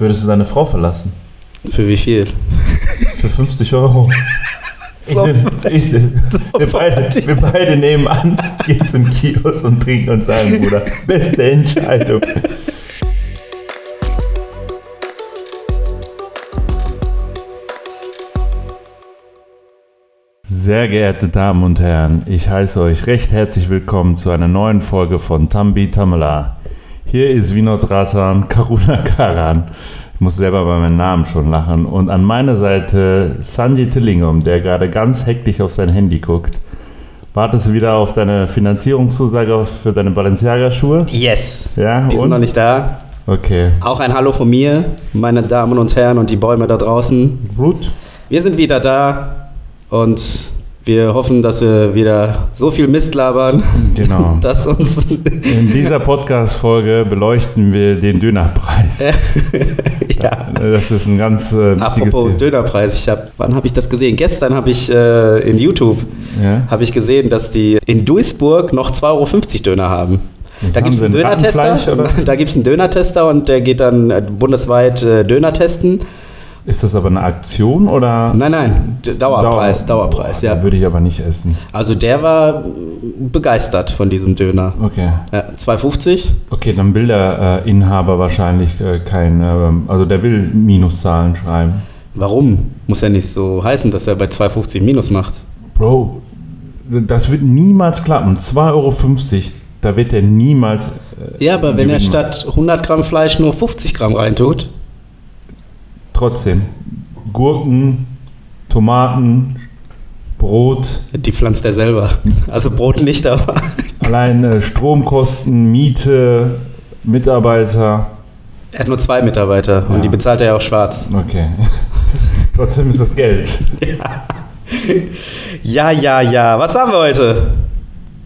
Würdest du deine Frau verlassen? Für wie viel? Für 50 Euro. Ich So- nehm, ich nehm, wir, beide, wir beide nehmen an, gehen zum Kiosk und trinken und sagen, Bruder, beste Entscheidung. Sehr geehrte Damen und Herren, ich heiße euch recht herzlich willkommen zu einer neuen Folge von Tambi Tamala. Hier ist Vinod Ratan Karuna Karan. Ich muss selber bei meinem Namen schon lachen. Und an meiner Seite Sanjay Tillingum, der gerade ganz hektisch auf sein Handy guckt. Wartest du wieder auf deine Finanzierungszusage für deine Balenciaga-Schuhe? Yes. Ja, Die sind und? noch nicht da. Okay. Auch ein Hallo von mir, meine Damen und Herren und die Bäume da draußen. Gut. Wir sind wieder da und wir hoffen, dass wir wieder so viel Mist labern, Genau. dass uns. In dieser Podcast-Folge beleuchten wir den Dönerpreis. ja. Das ist ein ganz äh, wichtiges Apropos Thema. Dönerpreis, ich hab, wann habe ich das gesehen? Gestern habe ich äh, in YouTube Ja? habe ich gesehen, dass die in Duisburg noch 2,50 Euro Döner haben. Was Da gibt es einen Dönertester. oder? Da gibt es einen Dönertester und der geht dann äh, bundesweit äh, Döner testen. Ist das aber eine Aktion oder? Nein, nein, Dauerpreis, Dauerpreis, ja. Würde ich aber nicht essen. Also der war begeistert von diesem Döner. Okay. Ja, 2,50? Okay, dann will der äh, Inhaber wahrscheinlich äh, kein, ähm, also der will Minuszahlen schreiben. Warum? Muss ja nicht so heißen, dass er bei 2,50 Minus macht. Bro, das wird niemals klappen. 2,50 Euro, da wird er niemals. Äh, Ja, aber wenn er statt 100 Gramm Fleisch nur 50 Gramm reintut, Trotzdem. Gurken, Tomaten, Brot, die pflanzt er selber. Also Brot nicht, aber allein äh, Stromkosten, Miete, Mitarbeiter. er hat nur zwei Mitarbeiter Ja. und die bezahlt er ja auch schwarz. Okay. Trotzdem ist das Geld. Ja, ja, ja. Was haben wir heute?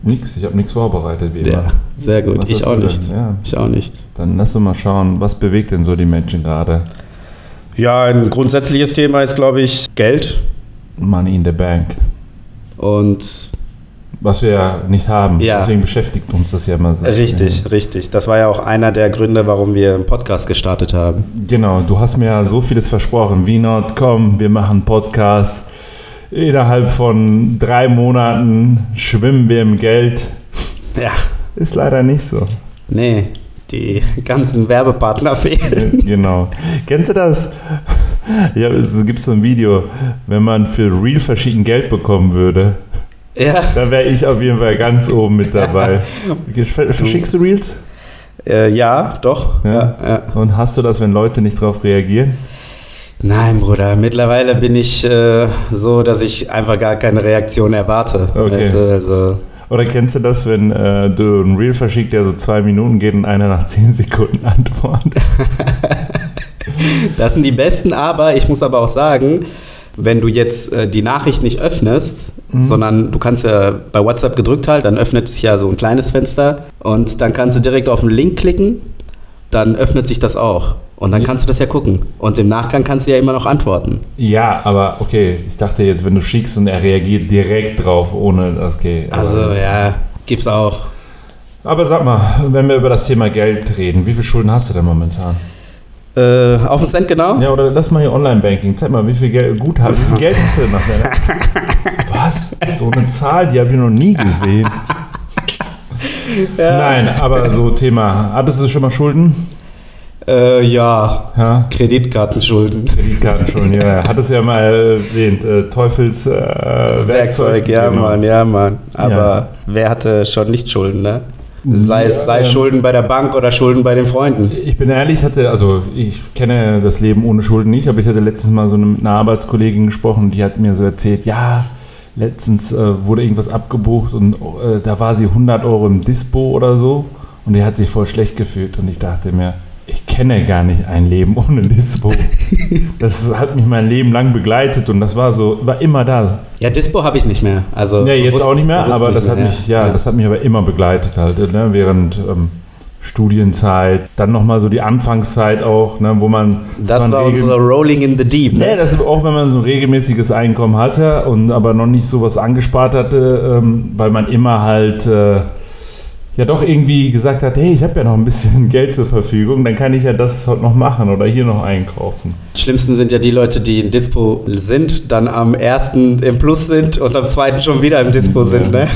Nix, ich habe nichts vorbereitet, wie immer. Ja, sehr gut. Was ich auch nicht. Ja. Ich auch nicht. Dann lass uns mal schauen, was bewegt denn so die Menschen gerade? Ja, ein grundsätzliches Thema ist, glaube ich, Geld. Money in the Bank. Und Was wir ja nicht haben. Ja. Deswegen beschäftigt uns das ja immer so. richtig, richtig. Das war ja auch einer der Gründe, warum wir einen Podcast gestartet haben. Genau, du hast mir ja so vieles versprochen. Wie not, komm, wir machen Podcast. Innerhalb von drei Monaten schwimmen wir im Geld. Ja, Ist leider nicht so. nee, die ganzen Werbepartner fehlen. genau. Kennst du das? Ja, es gibt so ein Video, wenn man für Real verschieden Geld bekommen würde, Ja, da wäre ich auf jeden Fall ganz oben mit dabei. Verschickst du Reels? äh, ja, doch. Ja. Ja. Ja, Und hast du das, wenn Leute nicht drauf reagieren? Nein, Bruder, mittlerweile bin ich äh, so, dass ich einfach gar keine Reaktion erwarte. Okay. Weißt du, also, Oder kennst du das, wenn äh, du ein Reel verschickt, der so zwei Minuten geht und einer nach zehn Sekunden antwortet? Das sind die besten, aber ich muss aber auch sagen, wenn du jetzt äh, die Nachricht nicht öffnest, Mhm. sondern du kannst ja bei WhatsApp gedrückt halt, dann öffnet sich ja so ein kleines Fenster und dann kannst du direkt auf den Link klicken, dann öffnet sich das auch. Und dann kannst du das ja gucken. Und im Nachgang kannst du ja immer noch antworten. Ja, aber okay, ich dachte jetzt, wenn du schickst und er reagiert direkt drauf, ohne das okay. Also ja, gibt's auch. Aber sag mal, wenn wir über das Thema Geld reden, wie viel Schulden hast du denn momentan? Äh, auf den Cent genau? Ja, oder lass mal hier Online-Banking. Zeig mal, wie viel Geld, Guthaben, wie viel Geld hast du denn noch? Was? So eine Zahl, die habe ich noch nie gesehen. Nein, aber so Thema, hattest du schon mal Schulden? Äh, ja. Ja? Kreditkartenschulden. Kreditkartenschulden, ja. Hattest du ja mal erwähnt. Äh, Teufels äh, Werkzeug. Ja, genau. Mann, ja, Mann. Aber Ja. wer hatte schon nicht Schulden, ne? Sei es Ja, sei ähm, Schulden bei der Bank oder Schulden bei den Freunden. Ich bin ehrlich, ich hatte, also ich kenne das Leben ohne Schulden nicht, aber ich hatte letztens mal so eine, mit einer Arbeitskollegin gesprochen, die hat mir so erzählt, ja, letztens äh, wurde irgendwas abgebucht und äh, da war sie 100 Euro im Dispo oder so und die hat sich voll schlecht gefühlt und ich dachte mir, ich kenne gar nicht ein Leben ohne Dispo. das hat mich mein Leben lang begleitet und das war so, war immer da. Ja, Dispo habe ich nicht mehr. Also Ja, jetzt bewusst- auch nicht mehr, aber nicht das hat mehr, mich, ja, das hat mich aber immer begleitet halt, ne? während ähm, Studienzeit, dann nochmal so die Anfangszeit auch, ne? wo man Das war unsere Rolling in the Deep. Nee, Ne? das ist auch wenn man so ein regelmäßiges Einkommen hatte und aber noch nicht so was angespart hatte, ähm, weil man immer halt äh, ja doch irgendwie gesagt hat, hey, ich habe ja noch ein bisschen Geld zur Verfügung, dann kann ich ja das noch machen oder hier noch einkaufen. Schlimmsten sind ja die Leute, die in Dispo sind, dann am ersten im Plus sind und am zweiten schon wieder im Dispo ja. sind, ne?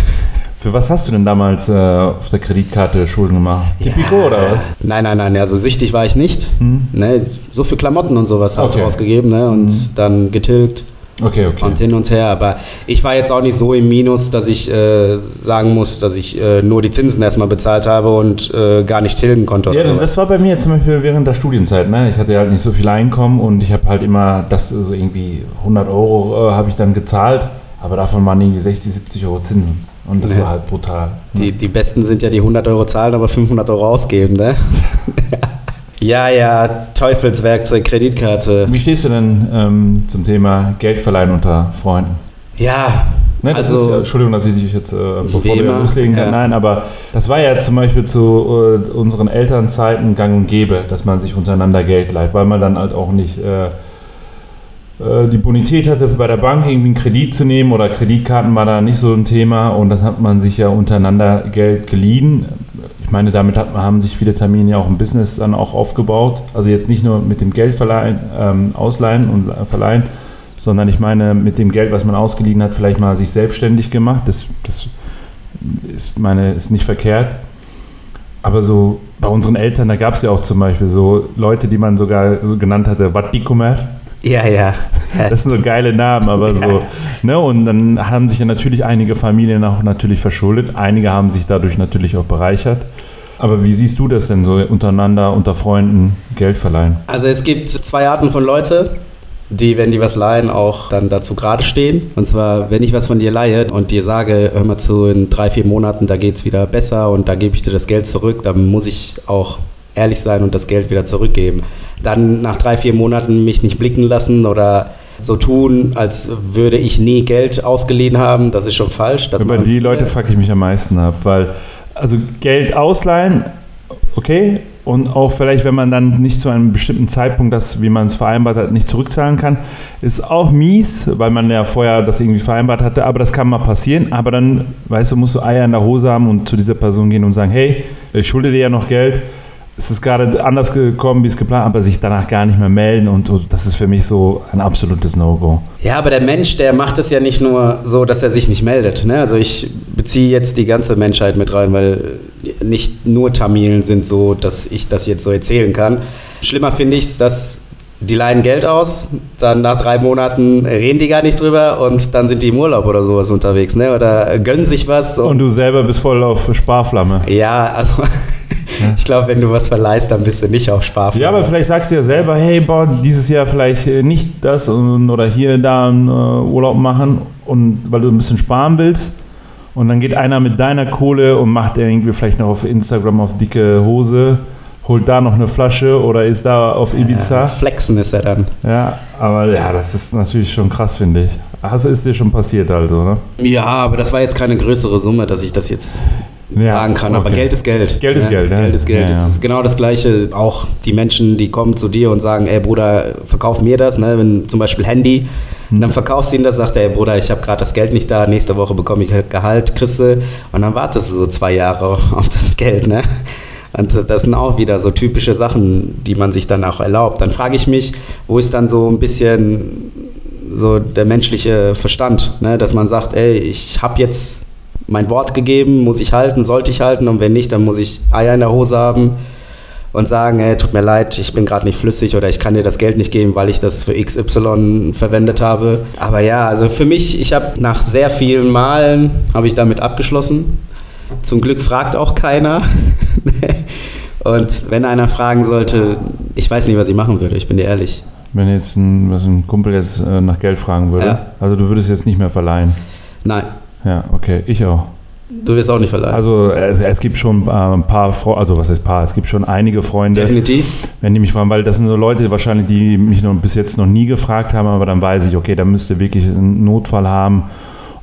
Für was hast du denn damals äh, auf der Kreditkarte Schulden gemacht? Tipico ja. oder was? Nein, nein, nein, also süchtig war ich nicht. Hm. Ne, so für Klamotten und sowas okay. habe ich ausgegeben ne, und hm. dann getilgt. Okay, okay. Und hin und her. Aber ich war jetzt auch nicht so im Minus, dass ich äh, sagen muss, dass ich äh, nur die Zinsen erstmal bezahlt habe und äh, gar nicht tilgen konnte. Ja, das war bei mir zum Beispiel während der Studienzeit. Ne? Ich hatte halt nicht so viel Einkommen und ich habe halt immer das so irgendwie 100 Euro äh, habe ich dann gezahlt, aber davon waren irgendwie 60, 70 Euro Zinsen. Und das ja. war halt brutal. Ne? Die, die Besten sind ja die 100 Euro zahlen, aber 500 Euro ausgeben, ne? Ja, ja, Teufelswerkzeug, Kreditkarte. Wie stehst du denn ähm, zum Thema Geldverleihen unter Freunden? Ja. Ne, also, ja, Entschuldigung, dass ich dich jetzt, äh, bevor wir loslegen, ja. nein, aber das war ja zum Beispiel zu äh, unseren Elternzeiten gang und gäbe, dass man sich untereinander Geld leiht, weil man dann halt auch nicht äh die Bonität hatte, bei der Bank irgendwie einen Kredit zu nehmen oder Kreditkarten war da nicht so ein Thema und dann hat man sich ja untereinander Geld geliehen ich meine, damit hat, haben sich viele Termine ja auch ein Business dann auch aufgebaut. Also jetzt nicht nur mit dem Geld verleihen, ähm, ausleihen und äh, verleihen, sondern ich meine mit dem Geld, was man ausgeliehen hat, vielleicht mal sich selbstständig gemacht. Das, das ist, meine, ist nicht verkehrt. Aber so bei unseren Eltern, da gab es ja auch zum Beispiel so Leute, die man sogar genannt hatte, Vatikumer. Ja, ja. Das sind so geile Namen, aber ja. so. Ne? Und dann haben sich ja natürlich einige Familien auch natürlich verschuldet. Einige haben sich dadurch natürlich auch bereichert. Aber wie siehst du das denn so untereinander, unter Freunden Geld verleihen? Also es gibt zwei Arten von Leute, die, wenn die was leihen, auch dann dazu gerade stehen. Und zwar, wenn ich was von dir leihe und dir sage, hör mal zu, in drei, vier Monaten, da geht es wieder besser und da gebe ich dir das Geld zurück, dann muss ich auch ehrlich sein und das Geld wieder zurückgeben. Dann nach drei, vier Monaten mich nicht blicken lassen oder so tun, als würde ich nie Geld ausgeliehen haben, das ist schon falsch. Über die Leute fuck ich mich am meisten ab, weil also Geld ausleihen, okay, und auch vielleicht, wenn man dann nicht zu einem bestimmten Zeitpunkt das, wie man es vereinbart hat, nicht zurückzahlen kann, ist auch mies, weil man ja vorher das irgendwie vereinbart hatte, aber das kann mal passieren, aber dann, weißt du, musst du Eier in der Hose haben und zu dieser Person gehen und sagen, hey, ich schulde dir ja noch Geld, es ist gerade anders gekommen, wie es geplant, aber sich danach gar nicht mehr melden und, und das ist für mich so ein absolutes No-Go. Ja, aber der Mensch, der macht es ja nicht nur so, dass er sich nicht meldet. Ne? Also ich beziehe jetzt die ganze Menschheit mit rein, weil nicht nur Tamilen sind so, dass ich das jetzt so erzählen kann. Schlimmer finde ich es, dass die leihen Geld aus, dann nach drei Monaten reden die gar nicht drüber und dann sind die im Urlaub oder sowas unterwegs, ne? Oder gönnen sich was. Und, und du selber bist voll auf Sparflamme. Ja, also ich glaube, wenn du was verleihst, dann bist du nicht auf Sparflamme. Ja, aber vielleicht sagst du ja selber, hey, boah, dieses Jahr vielleicht äh, nicht das und, oder hier, da einen äh, Urlaub machen und weil du ein bisschen sparen willst. Und dann geht einer mit deiner Kohle und macht irgendwie vielleicht noch auf Instagram auf dicke Hose, holt da noch eine Flasche oder ist da auf Ibiza. Ja, flexen ist er dann. Ja, aber ja, das ist natürlich schon krass, finde ich. Hast, ist dir schon passiert also, ne? Ja, aber das war jetzt keine größere Summe, dass ich das jetzt ja, sagen kann. Aber Geld ist Geld. Geld ist ja, Geld, ja. Geld ist Geld. Es ist genau das Gleiche. Auch die Menschen, die kommen zu dir und sagen, ey Bruder, verkauf mir das. Ne? Wenn zum Beispiel Handy, hm. dann verkaufst du ihnen das, sagt er, ey Bruder, ich habe gerade das Geld nicht da, nächste Woche bekomme ich Gehalt, kriegst du. Und dann wartest du so zwei Jahre auf das Geld. Ne? Und das sind auch wieder so typische Sachen, die man sich dann auch erlaubt. Dann frage ich mich, wo ist dann so ein bisschen so der menschliche Verstand, ne? dass man sagt, ey, ich habe jetzt mein Wort gegeben, muss ich halten, sollte ich halten und wenn nicht, dann muss ich Eier in der Hose haben und sagen, ey, tut mir leid, ich bin gerade nicht flüssig oder ich kann dir das Geld nicht geben, weil ich das für XY verwendet habe. Aber ja, also für mich, ich habe nach sehr vielen Malen, habe ich damit abgeschlossen. Zum Glück fragt auch keiner. und wenn einer fragen sollte, ich weiß nicht, was ich machen würde, ich bin dir ehrlich. Wenn jetzt ein, was ein Kumpel jetzt äh, nach Geld fragen würde, ja. also du würdest jetzt nicht mehr verleihen? Nein. Ja, okay, ich auch. Du wirst auch nicht verleihen. Also es, es gibt schon äh, ein paar, Freunde, also was heißt paar, es gibt schon einige Freunde. Definitiv. Wenn die mich fragen, weil das sind so Leute wahrscheinlich, die mich noch, bis jetzt noch nie gefragt haben, aber dann weiß ich, okay, da müsste wirklich einen Notfall haben.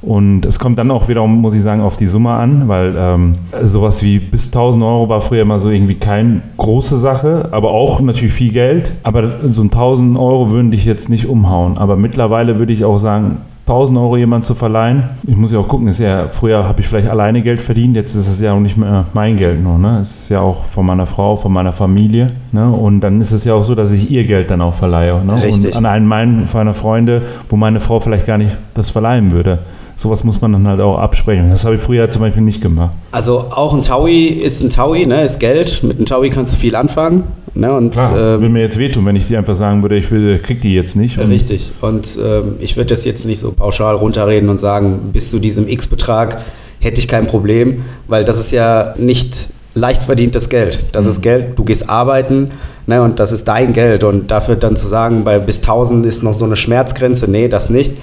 Und es kommt dann auch wiederum, muss ich sagen, auf die Summe an, weil ähm, sowas wie bis 1000 Euro war früher mal so irgendwie keine große Sache, aber auch natürlich viel Geld. Aber so ein 1000 Euro würden dich jetzt nicht umhauen. Aber mittlerweile würde ich auch sagen, 1000 Euro jemand zu verleihen. Ich muss ja auch gucken, ist ja, früher habe ich vielleicht alleine Geld verdient, jetzt ist es ja auch nicht mehr mein Geld nur. Ne? Es ist ja auch von meiner Frau, von meiner Familie. Ne? Und dann ist es ja auch so, dass ich ihr Geld dann auch verleihe. Ne? Richtig. Und an einen meiner Freunde, wo meine Frau vielleicht gar nicht das verleihen würde. Sowas muss man dann halt auch absprechen. Das habe ich früher zum Beispiel nicht gemacht. Also auch ein Taui ist ein Taui, ne? ist Geld. Mit einem Taui kannst du viel anfangen. Ne? Und, Klar, ähm, würde mir jetzt wehtun, wenn ich die einfach sagen würde, ich will, krieg die jetzt nicht. Und Richtig. Und ähm, ich würde das jetzt nicht so pauschal runterreden und sagen, bis zu diesem X-Betrag hätte ich kein Problem, weil das ist ja nicht leicht verdientes Geld. Das ist Geld, du gehst arbeiten ne, und das ist dein Geld. Und dafür dann zu sagen, bei bis 1000 ist noch so eine Schmerzgrenze, nee, das nicht.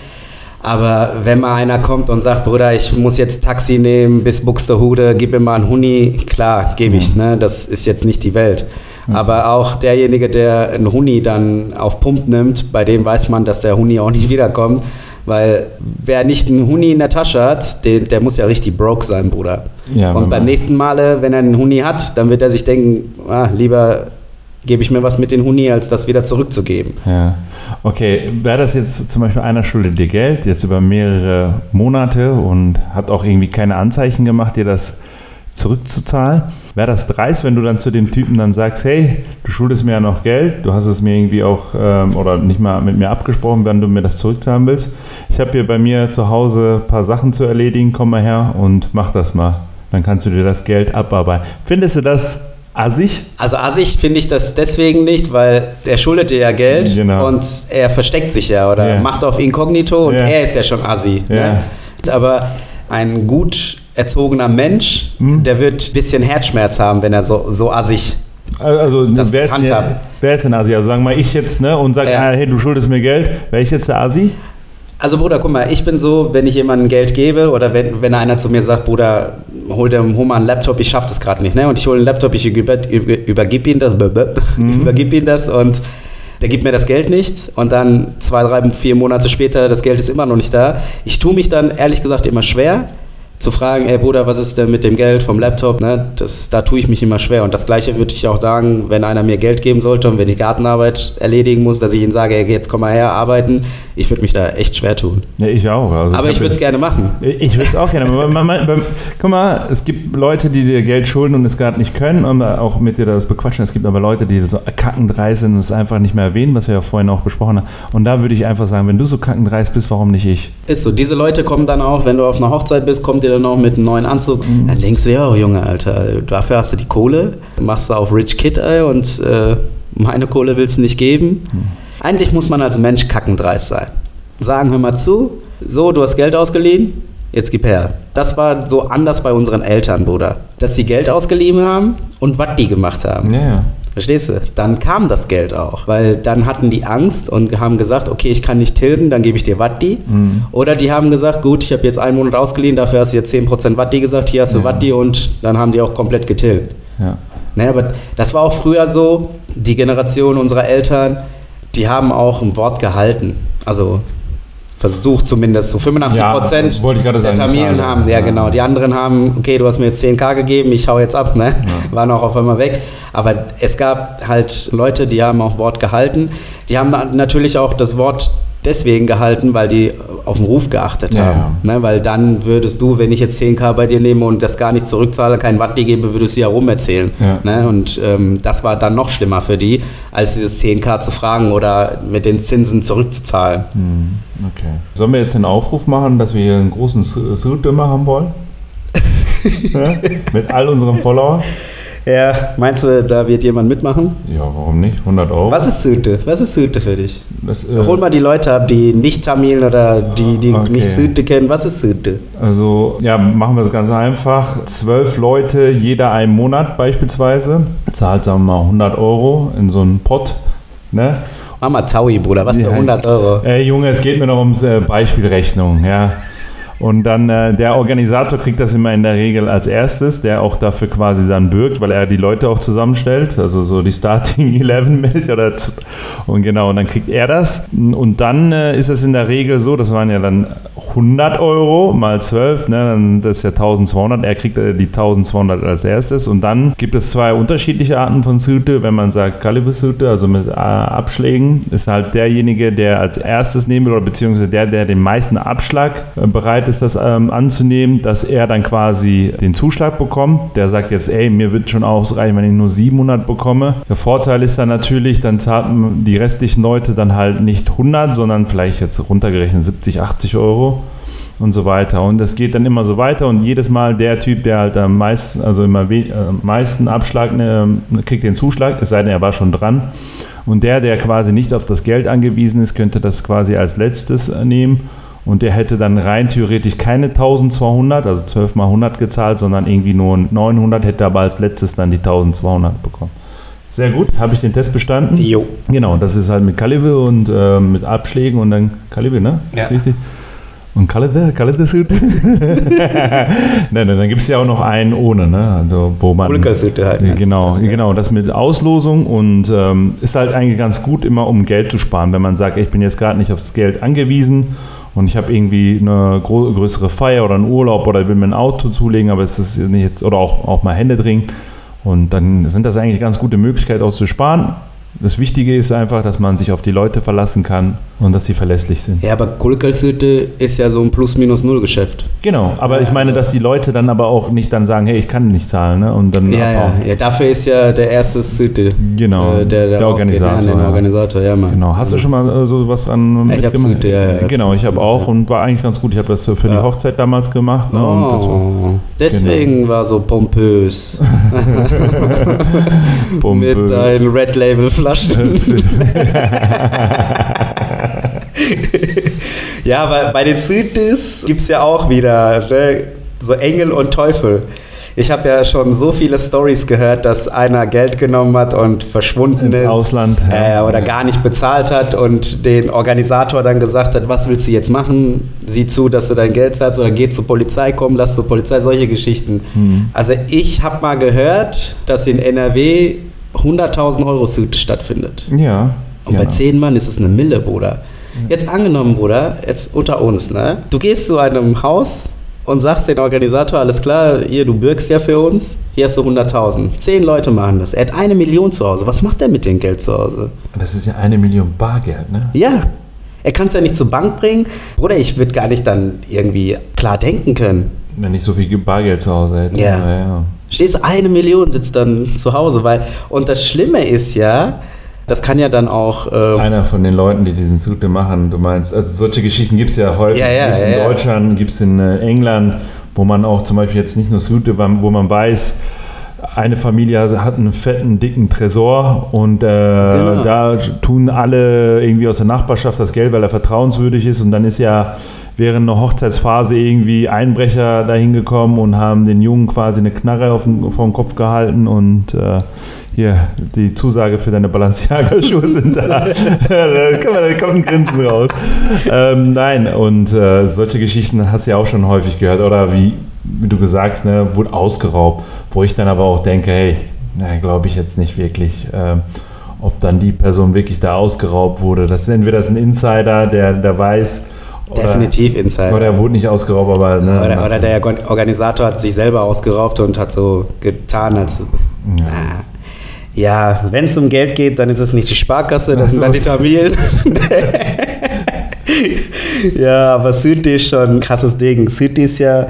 Aber wenn mal einer kommt und sagt, Bruder, ich muss jetzt Taxi nehmen bis Buxtehude, gib mir mal einen Huni, klar, gebe ich. Ne? Das ist jetzt nicht die Welt. Aber auch derjenige, der einen Huni dann auf Pump nimmt, bei dem weiß man, dass der Huni auch nicht wiederkommt. Weil wer nicht einen Huni in der Tasche hat, den, der muss ja richtig broke sein, Bruder. Ja, und beim nächsten Male, wenn er einen Huni hat, dann wird er sich denken, ah, lieber gebe ich mir was mit den Huni, als das wieder zurückzugeben. Ja. Okay, wäre das jetzt zum Beispiel einer schuldet dir Geld, jetzt über mehrere Monate und hat auch irgendwie keine Anzeichen gemacht, dir das zurückzuzahlen? Wäre das dreist, wenn du dann zu dem Typen dann sagst, hey, du schuldest mir ja noch Geld, du hast es mir irgendwie auch ähm, oder nicht mal mit mir abgesprochen, wenn du mir das zurückzahlen willst. Ich habe hier bei mir zu Hause ein paar Sachen zu erledigen, komm mal her und mach das mal. Dann kannst du dir das Geld abarbeiten. Findest du das assig? Also assig finde ich das deswegen nicht, weil der schuldet dir ja Geld Genau. und er versteckt sich ja oder Ja. macht auf Inkognito und Ja. er ist ja schon assi. Ne? Aber ein gut erzogener Mensch, Hm. der wird ein bisschen Herzschmerz haben, wenn er so, so assig Also, Das wer ist, denn, wer ist denn Asi? Also sagen wir ich jetzt, ne, und sag, Ja. ah, hey, du schuldest mir Geld. Wäre ich jetzt der Asi? Also Bruder, guck mal, ich bin so, wenn ich jemandem Geld gebe oder wenn, wenn einer zu mir sagt, Bruder, hol dir hol mal einen Laptop, ich schaff das gerade nicht, ne? Und ich hole einen Laptop, ich über, über, übergib ihm das, übergib ihm das und der gibt mir das Geld nicht und dann zwei, drei, vier Monate später, das Geld ist immer noch nicht da. Ich tue mich dann ehrlich gesagt immer schwer zu fragen, ey Bruder, was ist denn mit dem Geld vom Laptop? Ne? Das, da tue ich mich immer schwer. Und das gleiche würde ich auch sagen, wenn einer mir Geld geben sollte und wenn ich Gartenarbeit erledigen muss, dass ich ihm sage, ey, jetzt komm mal her, arbeiten. Ich würde mich da echt schwer tun. Ja, ich auch. Also Aber ich würde es gerne machen. Ich würde es auch gerne. man, guck mal, es gibt Leute, die dir Geld schulden und es gerade nicht können und auch mit dir das bequatschen. Es gibt aber Leute, die so kackendreist sind und es einfach nicht mehr erwähnen, was wir ja vorhin auch besprochen haben. Und da würde ich einfach sagen, wenn du so kackendreist bist, warum nicht ich? Ist so, diese Leute kommen dann auch, wenn du auf einer Hochzeit bist, kommt dir dann auch mit einem neuen Anzug. Dann denkst du, ja, oh, Junge, Alter, dafür hast du die Kohle, machst du auf Rich Kid, ey, und äh, meine Kohle willst du nicht geben. Eigentlich muss man als Mensch kackendreist sein. Sagen, hör mal zu, so, du hast Geld ausgeliehen, jetzt gib her. Das war so anders bei unseren Eltern, Bruder. Dass die Geld ausgeliehen haben und was die gemacht haben. Ja, ja. Verstehst du? Dann kam das Geld auch, weil dann hatten die Angst und haben gesagt, okay, ich kann nicht tilgen, dann gebe ich dir Watti. Mhm. Oder die haben gesagt, gut, ich habe jetzt einen Monat ausgeliehen, dafür hast du jetzt 10% Watti gesagt, hier hast du Ja. Watti und dann haben die auch komplett getilgt. ja. Ne, aber das war auch früher so, die Generation unserer Eltern, die haben auch ein Wort gehalten. Also versucht zumindest, so 85 Ja, Prozent der sagen, Tamilen haben, ja, Ja. genau, die anderen haben, okay, du hast mir jetzt 10k gegeben, ich hau jetzt ab, ne? Waren auch auf einmal weg. Aber es gab halt Leute, die haben auch Wort gehalten. Die haben na- natürlich auch das Wort deswegen gehalten, weil die auf den Ruf geachtet Ja, haben. Ne? Weil dann würdest du, wenn ich jetzt 10k bei dir nehme und das gar nicht zurückzahle, kein Watt dir gebe, würdest du ja rumerzählen. Ja. Ne? Und ähm, das war dann noch schlimmer für die, als dieses 10k zu fragen oder mit den Zinsen zurückzuzahlen. Hm, Okay. Sollen wir jetzt den Aufruf machen, dass wir hier einen großen Suit machen wollen? ja? Mit all unseren Followern? Ja, meinst du, da wird jemand mitmachen? Ja, warum nicht? 100 Euro. Was ist Süte? Was ist Süte für dich? Das, äh, Hol mal die Leute ab, die nicht Tamilen oder die, die Okay. nicht Süte kennen. Was ist Süte? Also, ja, machen wir es ganz einfach. Zwölf Leute, jeder einen Monat beispielsweise, zahlt, sagen wir mal, 100 Euro in so einen Pott. Ne? Mama Taui, Bruder, was für Ja. 100 Euro? Ey, Junge, es geht mir noch ums äh, Beispielrechnung, ja. Und dann äh, der Organisator kriegt das immer in der Regel als erstes, der auch dafür quasi dann bürgt, weil er die Leute auch zusammenstellt, also so die Starting 11 mäßig oder und genau, und dann kriegt er das. Und dann äh, ist es in der Regel so, das waren ja dann 100 Euro mal 12, ne, dann sind das ja 1200. Er kriegt äh, die 1200 als erstes und dann gibt es zwei unterschiedliche Arten von Suite. Wenn man sagt Caliber Suite, also mit äh, Abschlägen, ist halt derjenige, der als erstes nehmen will oder beziehungsweise der, der den meisten Abschlag äh, bereit ist ist das ähm, anzunehmen, dass er dann quasi den Zuschlag bekommt. Der sagt jetzt, ey, mir wird schon ausreichen, wenn ich nur 700 bekomme. Der Vorteil ist dann natürlich, dann zahlen die restlichen Leute dann halt nicht 100, sondern vielleicht jetzt runtergerechnet 70, 80 Euro und so weiter. Und das geht dann immer so weiter und jedes Mal der Typ, der halt am meisten, also immer äh, meisten Abschlag ne, kriegt den Zuschlag, es sei denn, er war schon dran. Und der, der quasi nicht auf das Geld angewiesen ist, könnte das quasi als letztes äh, nehmen und der hätte dann rein theoretisch keine 1200, also 12 mal 100 gezahlt, sondern irgendwie nur 900, hätte aber als letztes dann die 1200 bekommen. Sehr gut, habe ich den Test bestanden? Jo. Genau, das ist halt mit Kaliber und äh, mit Abschlägen und dann Kaliber, ne? Ja. Ist richtig? Und Kaliber, Kaliber Suit? nein, nein, dann gibt es ja auch noch einen ohne, ne? Also, wo man. Kulkersütte halt. Genau, Das, ja. genau, das mit Auslosung und ähm, ist halt eigentlich ganz gut immer, um Geld zu sparen, wenn man sagt, ich bin jetzt gerade nicht aufs Geld angewiesen und ich habe irgendwie eine größere Feier oder einen Urlaub oder will mir ein Auto zulegen, aber es ist nicht jetzt, oder auch, auch mal Hände dringen. Und dann sind das eigentlich ganz gute Möglichkeiten auch zu sparen. Das Wichtige ist einfach, dass man sich auf die Leute verlassen kann und dass sie verlässlich sind. Ja, aber Kulkersütte ist ja so ein Plus-Minus-Null-Geschäft. Genau, aber Ja, ich meine, also- dass die Leute dann aber auch nicht dann sagen, hey, ich kann nicht zahlen, ne? Und dann Ja, ja, ja, dafür ist ja der erste Sütte. Genau, äh, der, der, der rausgeht, Organisator, der ja. Organisator, ja, Mann. Genau. Hast du schon mal äh, so was an Ja, ich hab mitgemacht? Süde, ja, ja. Genau, ich habe auch und war eigentlich ganz gut. Ich habe das für die. Hochzeit damals gemacht. Ne? Und das war Oh, deswegen war so pompös Pumpe. mit deinen Red Label Flaschen. ja, aber bei den Südis gibt es ja auch wieder ne, so Engel und Teufel. Ich habe ja schon so viele Stories gehört, dass einer Geld genommen hat und verschwunden Ins ist. Ausland, Äh, ja. oder gar nicht bezahlt hat und den Organisator dann gesagt hat, was willst du jetzt machen? Sieh zu, dass du dein Geld zahlst oder geh zur Polizei, komm, lass zur Polizei, solche Geschichten. Hm. Also ich habe mal gehört, dass in NRW 100.000 Euro Suite stattfindet. Ja. Und ja. bei 10 Mann ist es eine Mille, Bruder. Jetzt angenommen, Bruder, jetzt unter uns, ne? Du gehst zu einem Haus und sagst den Organisator, alles klar, hier, du bürgst ja für uns, hier hast du 100.000. Zehn Leute machen das. Er hat eine Million zu Hause. Was macht er mit dem Geld zu Hause? Das ist ja eine Million Bargeld, ne? Ja, er kann es ja nicht zur Bank bringen. Bruder, ich würde gar nicht dann irgendwie klar denken können. Wenn ich so viel Bargeld zu Hause hätte. Ja. ja. Stehst eine Million sitzt dann zu Hause, weil und das Schlimme ist ja, das kann ja dann auch ähm, Einer von den Leuten, die diesen Suite machen, du meinst, also solche Geschichten gibt es ja häufig. Ja, ja, gibt es in ja, ja. Deutschland, gibt es in äh, England, wo man auch zum Beispiel jetzt nicht nur Suite, wo man weiß, eine Familie hat einen fetten, dicken Tresor und äh, Genau. da tun alle irgendwie aus der Nachbarschaft das Geld, weil er vertrauenswürdig ist und dann ist ja während einer Hochzeitsphase irgendwie Einbrecher dahin gekommen und haben den Jungen quasi eine Knarre auf den, vor den Kopf gehalten und äh, hier, die Zusage für deine Balenciaga-Schuhe sind da. da, kommt ein Grinsen raus. Ähm, nein, und äh, solche Geschichten hast du ja auch schon häufig gehört. Oder wie, wie du gesagt hast, ne, wurde ausgeraubt. Wo ich dann aber auch denke, hey, glaube ich jetzt nicht wirklich. ähm, ob dann die Person wirklich da ausgeraubt wurde. Das ist entweder das ist ein Insider, der, der weiß. Oder, definitiv Insider. Oder er wurde nicht ausgeraubt, aber. Ne, Oder, oder der Organisator hat sich selber ausgeraubt und hat so getan, als. Ja. Ah. Ja, wenn es um Geld geht, dann ist es nicht die Sparkasse, das sind dann die Tamilen. ja, aber Südti ist schon ein krasses Ding. Südti ist ja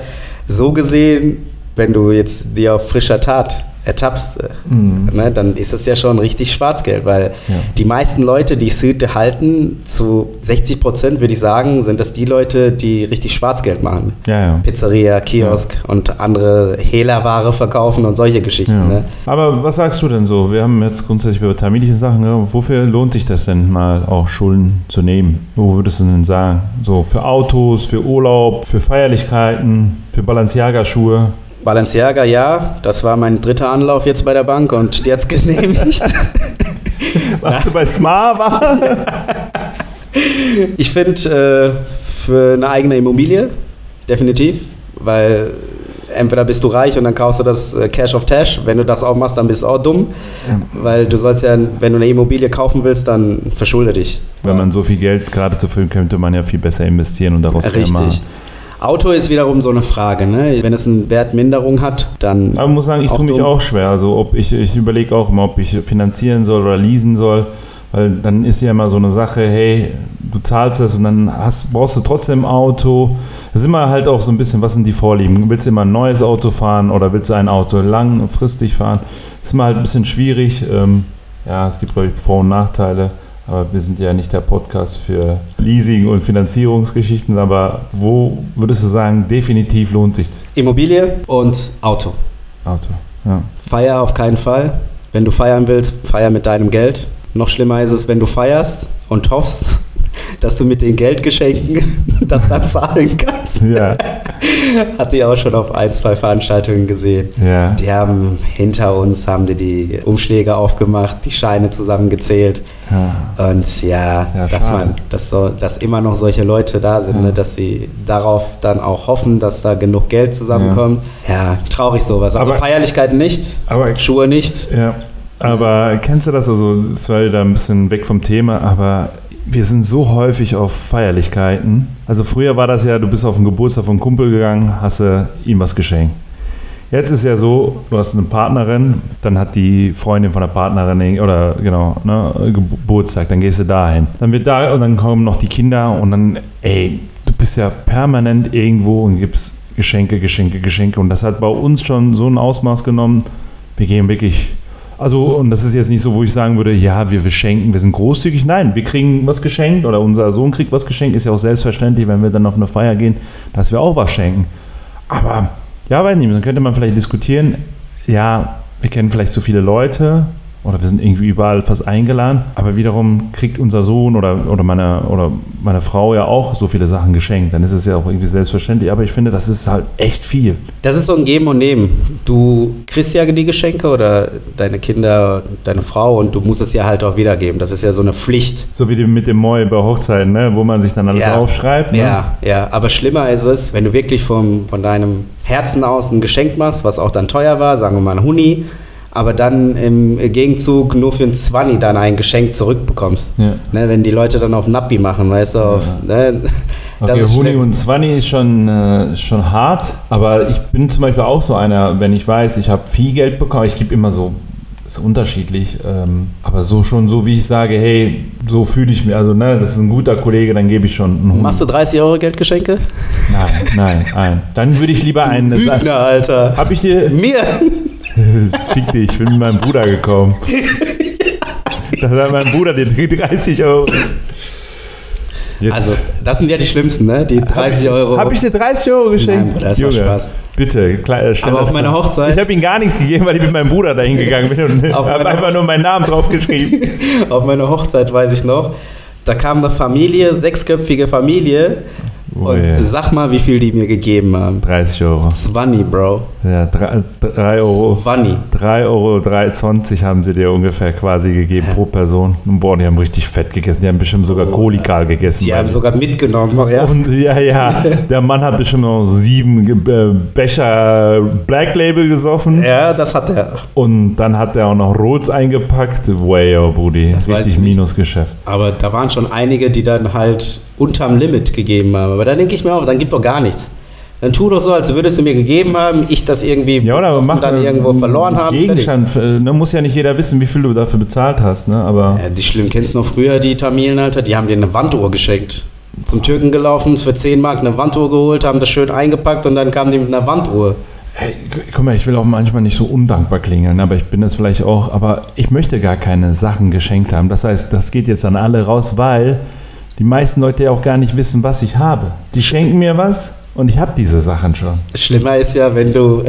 so gesehen, wenn du jetzt dir auf frischer Tat ertappst, äh, Mhm. ne, dann ist das ja schon richtig Schwarzgeld, weil Ja. die meisten Leute, die Südte halten, zu 60 Prozent würde ich sagen, sind das die Leute, die richtig Schwarzgeld machen. Ja, ja. Pizzeria, Kiosk und andere Hehlerware verkaufen und solche Geschichten. Ne? Aber was sagst du denn so? Wir haben jetzt grundsätzlich über terminliche Sachen. Wofür lohnt sich das denn mal auch Schulden zu nehmen? Wo würdest du denn sagen? So für Autos, für Urlaub, für Feierlichkeiten, für Balenciaga-Schuhe? Balenciaga, ja, das war mein dritter Anlauf jetzt bei der Bank und hat's genehmigt. Warst du bei Smar? ich finde, äh, für eine eigene Immobilie definitiv, weil entweder bist du reich und dann kaufst du das äh, Cash of Tash. Wenn du das auch machst, dann bist du auch dumm, Ja. weil du sollst ja, wenn du eine Immobilie kaufen willst, dann verschulde dich. Wenn man so viel Geld gerade zur Verfügung könnte man ja viel besser investieren und daraus mehr machen. Auto ist wiederum so eine Frage. Ne? Wenn es eine Wertminderung hat, dann. Aber ich muss sagen, ich tue mich dumm. auch schwer. Also ob ich, ich überlege auch immer, ob ich finanzieren soll oder leasen soll. Weil dann ist ja immer so eine Sache, hey, du zahlst es und dann hast, brauchst du trotzdem ein Auto. Das ist immer halt auch so ein bisschen, was sind die Vorlieben? Willst du immer ein neues Auto fahren oder willst du ein Auto langfristig fahren? Das ist immer halt ein bisschen schwierig. Ähm, ja, es gibt, glaube ich, Vor- und Nachteile. Aber wir sind ja nicht der Podcast für Leasing- und Finanzierungsgeschichten. Aber wo würdest du sagen, definitiv lohnt sich Immobilie und Auto. Auto? Ja. Feier auf keinen Fall. Wenn du feiern willst, feier mit deinem Geld. Noch schlimmer ist es, wenn du feierst und hoffst, dass du mit den Geldgeschenken das dann zahlen kannst. Ja, Hatte ich auch schon auf ein, zwei Veranstaltungen gesehen. ja. Die haben hinter uns haben die, die Umschläge aufgemacht, die Scheine zusammengezählt. ja. Und ja, Ja, dass, schade. man, dass, so, dass immer noch solche Leute da sind, Ja. ne, dass sie darauf dann auch hoffen, dass da genug Geld zusammenkommt. Ja, traurig sowas. Also Aber- Feierlichkeiten nicht, Aber, Schuhe nicht. ja, aber kennst du das? Also, es war wieder ein bisschen weg vom Thema, aber wir sind so häufig auf Feierlichkeiten. Also, früher war das ja, du bist auf den Geburtstag von Kumpel gegangen, hast du ihm was geschenkt. Jetzt ist ja so, du hast eine Partnerin, dann hat die Freundin von der Partnerin oder genau, ne, Geburtstag, dann gehst du dahin. Dann wird da und dann kommen noch die Kinder und dann, ey, du bist ja permanent irgendwo und gibst Geschenke, Geschenke, Geschenke. Und das hat bei uns schon so ein Ausmaß genommen. Wir gehen wirklich. Also, und das ist jetzt nicht so, wo ich sagen würde, ja, wir, wir schenken, wir sind großzügig. Nein, wir kriegen was geschenkt oder unser Sohn kriegt was geschenkt. Ist ja auch selbstverständlich, wenn wir dann auf eine Feier gehen, dass wir auch was schenken. Aber, ja, weiß nicht, dann könnte man vielleicht diskutieren, ja, wir kennen vielleicht zu viele Leute oder wir sind irgendwie überall fast eingeladen, aber wiederum kriegt unser Sohn oder, oder, meine, oder meine Frau ja auch so viele Sachen geschenkt. Dann ist es ja auch irgendwie selbstverständlich, aber ich finde, das ist halt echt viel. Das ist so ein Geben und Nehmen. Du kriegst ja die Geschenke oder deine Kinder, deine Frau und du musst es ja halt auch wiedergeben. Das ist ja so eine Pflicht. So wie mit dem Moi bei Hochzeiten, ne? wo man sich dann alles Ja. aufschreibt. Ne? Ja, ja, aber schlimmer ist es, wenn du wirklich vom, von deinem Herzen aus ein Geschenk machst, was auch dann teuer war, sagen wir mal ein Huni, aber dann im Gegenzug nur für ein Zwanni dann ein Geschenk zurückbekommst. Ja. Ne, wenn die Leute dann auf Nappi machen, weißt du, auf, ne, das Okay, ist Huni und Zwanni ist schon, äh, schon hart, aber ich bin zum Beispiel auch so einer, wenn ich weiß, ich habe viel Geld bekommen, ich gebe immer so, ist unterschiedlich, ähm, aber so schon so, wie ich sage, hey, so fühle ich mich, also ne, das ist ein guter Kollege, dann gebe ich schon einen Huni. Machst du 30 Euro Geldgeschenke? Nein, nein, nein. Dann würde ich lieber einen. Lügner, Alter. Hab ich dir. Mir? Fick dich, ich bin mit meinem Bruder gekommen. Da hat mein Bruder dir 30 Euro. Jetzt. Also, das sind ja die schlimmsten, ne? Die 30 Euro. Habe ich dir 30 Euro geschenkt? Nein, Bruder, das war Spaß. Bitte, klar, äh, Aber auf meiner. Hochzeit- Ich habe ihm gar nichts gegeben, weil ich mit meinem Bruder dahin gegangen bin und habe einfach nur meinen Namen draufgeschrieben. Auf meiner Hochzeit weiß ich noch, da kam eine Familie, sechsköpfige Familie. Oh, und ja. sag mal, wie viel die mir gegeben haben. 30 Euro. 20, Bro. Ja, 3 Euro. 20. 3,20 Euro 3,20 haben sie dir ungefähr quasi gegeben pro Person. Und boah, die haben richtig fett gegessen. Die haben bestimmt sogar Kolikal gegessen. Die haben sogar mitgenommen, ja. Und ja, ja, der Mann hat bestimmt noch sieben äh, Becher Black Label gesoffen. Ja, das hat er. Und dann hat er auch noch Rolls eingepackt. Way, oh, Budi. Das Richtig. Minusgeschäft. Aber da waren schon einige, die dann halt unterm Limit gegeben haben. Aber da denke ich mir auch, dann gib doch gar nichts. Dann tu doch so, als würdest du mir gegeben haben, ich das irgendwie Ja, oder mach dann irgendwo verloren haben. Gegenstand. äh, Da muss ja nicht jeder wissen, wie viel du dafür bezahlt hast. Ne? Aber Ja, die schlimm kennst du noch früher, die Tamilen, Alter, die haben dir eine Wanduhr geschenkt. Zum Türken gelaufen, für 10 Mark eine Wanduhr geholt, haben das schön eingepackt und dann kamen die mit einer Wanduhr. Hey, gu- guck mal, ich will auch manchmal nicht so undankbar klingeln, aber ich bin das vielleicht auch. Aber ich möchte gar keine Sachen geschenkt haben. Das heißt, das geht jetzt an alle raus, weil die meisten Leute ja auch gar nicht wissen, was ich habe. Die schenken mir was und ich habe diese Sachen schon. Schlimmer ist ja, wenn du,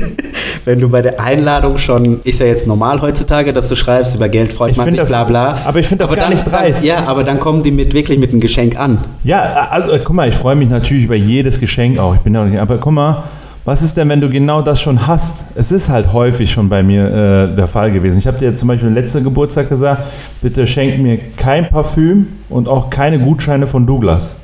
wenn du bei der Einladung schon, ist ja jetzt normal heutzutage, dass du schreibst, über Geld freut Ich man sich, das- bla bla. aber ich find das gar dann- nicht dreist. Ja, aber dann kommen die mit wirklich mit einem Geschenk an. Ja, also guck mal, ich freue mich natürlich über jedes Geschenk auch. Ich bin ja auch nicht, aber guck mal, was ist denn, wenn du genau das schon hast? Es ist halt häufig schon bei mir äh, der Fall gewesen. Ich habe dir zum Beispiel letzten Geburtstag gesagt, bitte schenk mir kein Parfüm und auch keine Gutscheine von Douglas.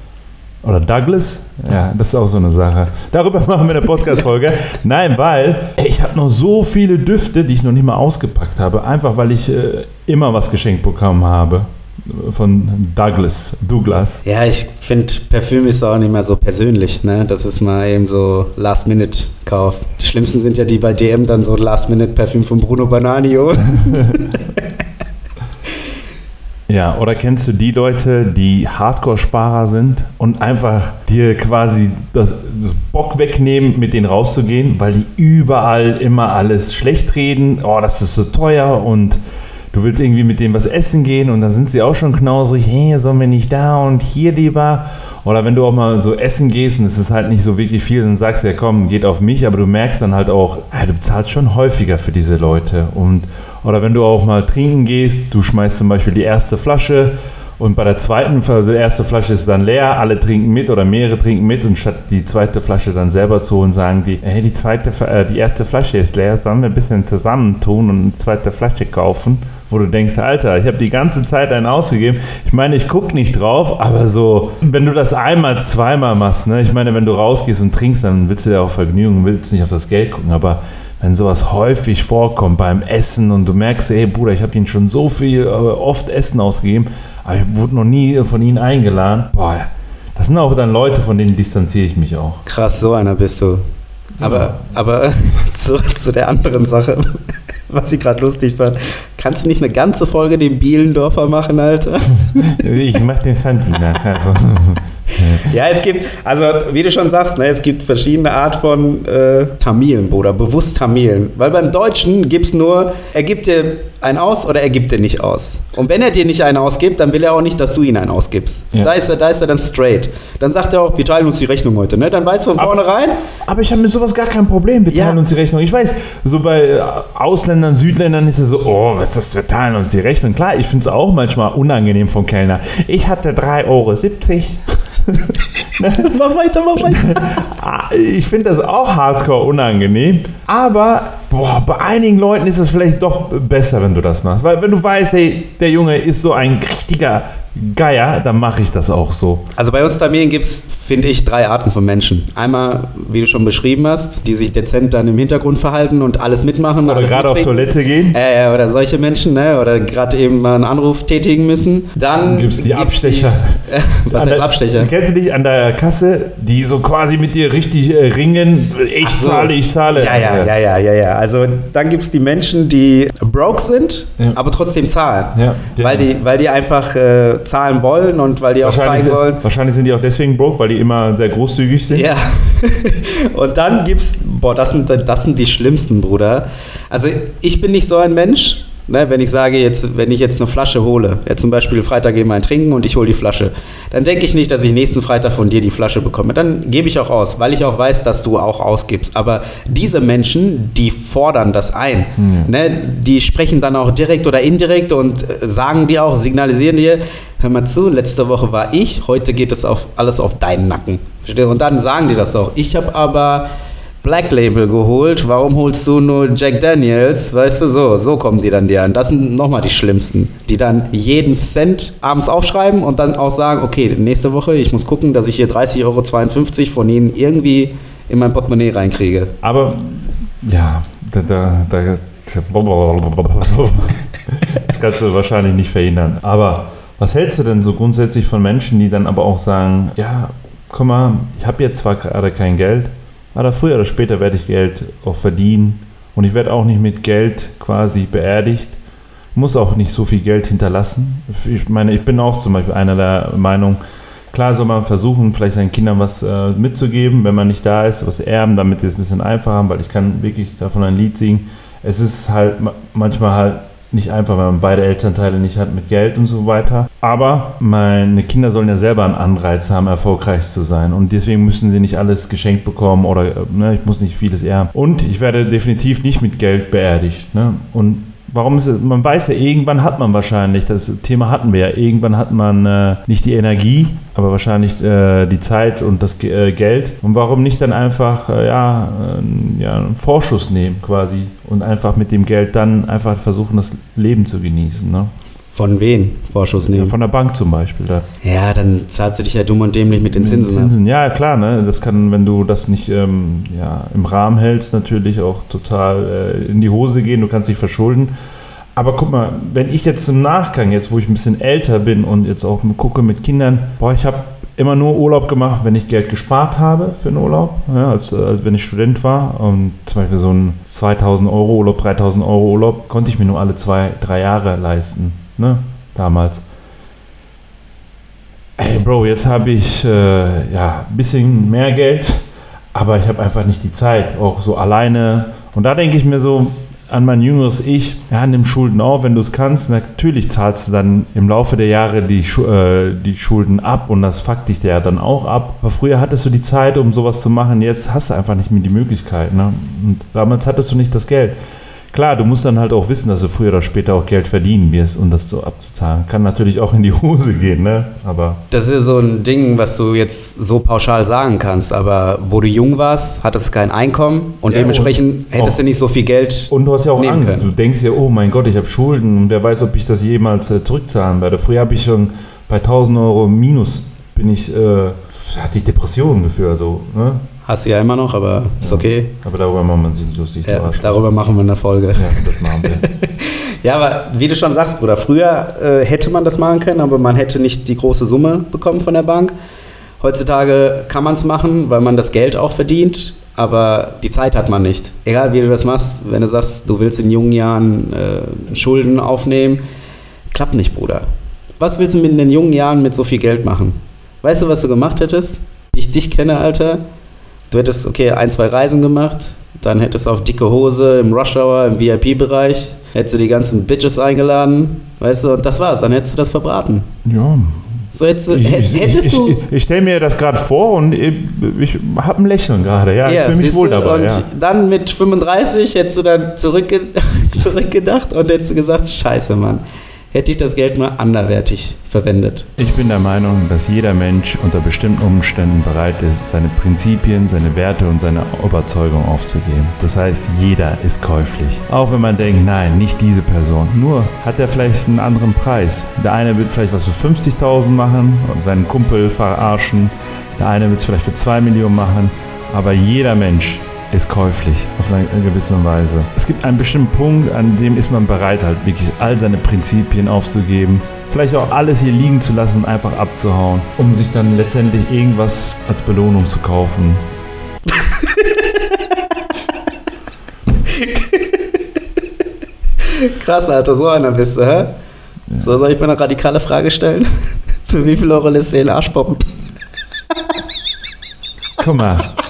Oder Douglas? Ja, das ist auch so eine Sache. Darüber machen wir eine Podcast-Folge. Nein, weil ich habe noch so viele Düfte, die ich noch nicht mal ausgepackt habe. Einfach weil ich äh, immer was geschenkt bekommen habe. Von Douglas. Douglas. Ja, ich finde, Parfüm ist auch nicht mehr so persönlich. Ne? Das ist mal eben so Last-Minute-Kauf. Die schlimmsten sind ja die bei DM dann so Last-Minute-Parfüm von Bruno Bananio. Ja, oder kennst du die Leute, die Hardcore-Sparer sind und einfach dir quasi das Bock wegnehmen, mit denen rauszugehen, weil die überall immer alles schlecht reden, oh, das ist so teuer und du willst irgendwie mit denen was essen gehen und dann sind sie auch schon knausrig, hey, sollen wir nicht da und hier lieber? Oder wenn du auch mal so essen gehst und es ist halt nicht so wirklich viel, dann sagst du ja, komm, geht auf mich, aber du merkst dann halt auch, ja, du bezahlst schon häufiger für diese Leute und oder wenn du auch mal trinken gehst, du schmeißt zum Beispiel die erste Flasche und bei der zweiten, also die erste Flasche ist dann leer, alle trinken mit oder mehrere trinken mit und statt die zweite Flasche dann selber zu holen, sagen die, hey, die zweite, äh, die erste Flasche ist leer, sollen wir ein bisschen zusammentun und eine zweite Flasche kaufen? Wo du denkst, Alter, ich habe die ganze Zeit einen ausgegeben. Ich meine, ich gucke nicht drauf, aber so, wenn du das einmal, zweimal machst, ne? Ich meine, wenn du rausgehst und trinkst, dann willst du ja auch Vergnügen, willst nicht auf das Geld gucken, aber wenn sowas häufig vorkommt beim Essen und du merkst, ey Bruder, ich habe ihnen schon so viel, äh, oft Essen ausgegeben, aber ich wurde noch nie von ihnen eingeladen. Boah, das sind auch dann Leute, von denen distanziere ich mich auch. Krass, so einer bist du. Aber, ja. aber zu, zu der anderen Sache, was ich gerade lustig fand. Kannst du nicht eine ganze Folge den Bielendorfer machen, Alter? ich mach den Fanti nachher. ja, es gibt, also wie du schon sagst, ne, es gibt verschiedene Art von äh, Tamilen, Bruder, bewusst Tamilen. Weil beim Deutschen gibt es nur, er gibt dir einen aus oder er gibt dir nicht aus. Und wenn er dir nicht einen ausgibt, dann will er auch nicht, dass du ihn einen ausgibst. Ja. Da, ist er, da ist er dann straight. Dann sagt er auch, wir teilen uns die Rechnung heute. Ne? Dann weißt du von vornherein. Aber ich habe mit sowas gar kein Problem. Wir teilen ja. uns die Rechnung. Ich weiß, so bei äh, Ausländern, Südländern ist es so, oh, was ist das, wir teilen uns die Rechnung. Klar, ich finde es auch manchmal unangenehm vom Kellner. Ich hatte 3,70 Euro. mach weiter, mach weiter. Ah, ich finde das auch hardcore unangenehm. Aber boah, bei einigen Leuten ist es vielleicht doch besser, wenn du das machst. Weil wenn du weißt, hey, der Junge ist so ein richtiger Geier, dann mache ich das auch so. Also bei uns Tamilien gibt es, finde ich, drei Arten von Menschen. Einmal, wie du schon beschrieben hast, die sich dezent dann im Hintergrund verhalten und alles mitmachen. Oder gerade auf Toilette gehen. Äh, oder solche Menschen, ne? oder gerade eben mal einen Anruf tätigen müssen. Dann gibt es die Abstecher. Die, äh, was heißt der, Abstecher? Kennst du dich an der Kasse, die so quasi mit dir richtig äh, ringen? Ich so. zahle, ich zahle. Ja, ja, ja, ja, ja, ja. Also dann gibt es die Menschen, die broke sind, ja. aber trotzdem zahlen. Ja, weil, die, weil die einfach äh, zahlen wollen und weil die auch zeigen sind, wollen. Wahrscheinlich sind die auch deswegen broke, weil die immer sehr großzügig sind. Ja. und dann gibt's, boah, das sind, das sind die schlimmsten, Bruder. Also ich bin nicht so ein Mensch, Ne, wenn ich sage, jetzt, wenn ich jetzt eine Flasche hole, ja, zum Beispiel Freitag gehen wir ein Trinken und ich hole die Flasche, dann denke ich nicht, dass ich nächsten Freitag von dir die Flasche bekomme. Dann gebe ich auch aus, weil ich auch weiß, dass du auch ausgibst. Aber diese Menschen, die fordern das ein. Mhm. Ne, die sprechen dann auch direkt oder indirekt und äh, sagen dir auch, signalisieren dir, hör mal zu, letzte Woche war ich, heute geht es auf, alles auf deinen Nacken. Und dann sagen die das auch. Ich habe aber Black Label geholt, warum holst du nur Jack Daniels? Weißt du, so, so kommen die dann dir an. Das sind nochmal die schlimmsten, die dann jeden Cent abends aufschreiben und dann auch sagen, okay, nächste Woche, ich muss gucken, dass ich hier 30,52 Euro von ihnen irgendwie in mein Portemonnaie reinkriege. Aber, ja, da, da, da das kannst du wahrscheinlich nicht verhindern. Aber was hältst du denn so grundsätzlich von Menschen, die dann aber auch sagen, ja, guck mal, ich habe jetzt zwar gerade kein Geld, aber früher oder später werde ich Geld auch verdienen und ich werde auch nicht mit Geld quasi beerdigt. Muss auch nicht so viel Geld hinterlassen. Ich meine, ich bin auch zum Beispiel einer der Meinung, klar soll man versuchen, vielleicht seinen Kindern was äh, mitzugeben, wenn man nicht da ist, was erben, damit sie es ein bisschen einfacher haben, weil ich kann wirklich davon ein Lied singen. Es ist halt manchmal halt nicht einfach, wenn man beide Elternteile nicht hat mit Geld und so weiter. Aber meine Kinder sollen ja selber einen Anreiz haben, erfolgreich zu sein. Und deswegen müssen sie nicht alles geschenkt bekommen oder ne, ich muss nicht vieles erben. Und ich werde definitiv nicht mit Geld beerdigt. Ne? Und Warum ist es, man weiß ja, irgendwann hat man wahrscheinlich, das Thema hatten wir ja, irgendwann hat man äh, nicht die Energie, aber wahrscheinlich äh, die Zeit und das äh, Geld. Und warum nicht dann einfach äh, ja, ja, einen Vorschuss nehmen quasi und einfach mit dem Geld dann einfach versuchen, das Leben zu genießen. Ne? Von wen Vorschuss nehmen? Von der Bank zum Beispiel. Da. Ja, dann zahlt sie dich ja dumm und dämlich mit den Zinsen. Zinsen, ja klar, ne? Das kann, wenn du das nicht ähm, ja, im Rahmen hältst, natürlich auch total äh, in die Hose gehen. Du kannst dich verschulden. Aber guck mal, wenn ich jetzt im Nachgang, jetzt wo ich ein bisschen älter bin und jetzt auch gucke mit Kindern, boah, ich habe immer nur Urlaub gemacht, wenn ich Geld gespart habe für einen Urlaub, ja, als, als wenn ich Student war. Und zum Beispiel so ein 2000 Euro Urlaub, 3000 Euro Urlaub konnte ich mir nur alle zwei, drei Jahre leisten, ne? Damals. Ey, Bro, jetzt habe ich äh, ja ein bisschen mehr Geld, aber ich habe einfach nicht die Zeit, auch so alleine. Und da denke ich mir so an mein jüngeres Ich, ja, nimm Schulden auf, wenn du es kannst. Natürlich zahlst du dann im Laufe der Jahre die, äh, die Schulden ab und das fuckt dich ja dann auch ab. Aber früher hattest du die Zeit, um sowas zu machen, jetzt hast du einfach nicht mehr die Möglichkeit. Ne? Und damals hattest du nicht das Geld. Klar, du musst dann halt auch wissen, dass du früher oder später auch Geld verdienen wirst, um das so abzuzahlen. Kann natürlich auch in die Hose gehen, ne? Aber. Das ist so ein Ding, was du jetzt so pauschal sagen kannst, aber wo du jung warst, hattest du kein Einkommen und Ja, dementsprechend und hättest auch- du nicht so viel Geld. Und du hast ja auch Angst. können. Du denkst ja, oh mein Gott, ich habe Schulden und wer weiß, ob ich das jemals äh, zurückzahlen werde. Früher habe ich schon bei 1000 Euro Minus bin ich, äh, hatte ich Depressionen gefühlt, also, ne? Hast du ja immer noch, aber ist okay. Aber darüber macht man sich nicht lustig. Ja, darüber machen wir eine Folge. ja, das machen wir. Ja, aber wie du schon sagst, Bruder, früher äh, hätte man das machen können, aber man hätte nicht die große Summe bekommen von der Bank. Heutzutage kann man es machen, weil man das Geld auch verdient, aber die Zeit hat man nicht. Egal wie du das machst, wenn du sagst, du willst in jungen Jahren äh, Schulden aufnehmen, klappt nicht, Bruder. Was willst du mit in den jungen Jahren mit so viel Geld machen? Weißt du, was du gemacht hättest? Wie ich dich kenne, Alter. Du hättest, okay, ein, zwei Reisen gemacht, dann hättest du auf dicke Hose im Rush Hour, im VIP-Bereich, hättest du die ganzen Bitches eingeladen, weißt du, und das war's, dann hättest du das verbraten. Ja. So hättest, Ich, ich, hättest ich, du. ich, ich stelle mir das gerade vor und ich, habe ein Lächeln gerade. Ja, ich fühle mich wohl dabei. und Ja. dann mit 35 hättest du dann zurückge zurückgedacht und hättest gesagt, scheiße, Mann, hätte ich das Geld mal anderwertig verwendet. Ich bin der Meinung, dass jeder Mensch unter bestimmten Umständen bereit ist, seine Prinzipien, seine Werte und seine Überzeugung aufzugeben. Das heißt, jeder ist käuflich. Auch wenn man denkt, nein, nicht diese Person. Nur hat er vielleicht einen anderen Preis. Der eine wird vielleicht was für 50.000 machen und seinen Kumpel verarschen. Der eine wird es vielleicht für 2 Millionen machen. Aber jeder Mensch ist käuflich auf eine gewisse Weise. Es gibt einen bestimmten Punkt, an dem ist man bereit, halt wirklich all seine Prinzipien aufzugeben. Vielleicht auch alles hier liegen zu lassen und einfach abzuhauen, um sich dann letztendlich irgendwas als Belohnung zu kaufen. Krass, Alter, so einer bist du, hä? So, soll ich mal eine radikale Frage stellen? Für wie viel Euro lässt du den Arsch poppen? Guck mal,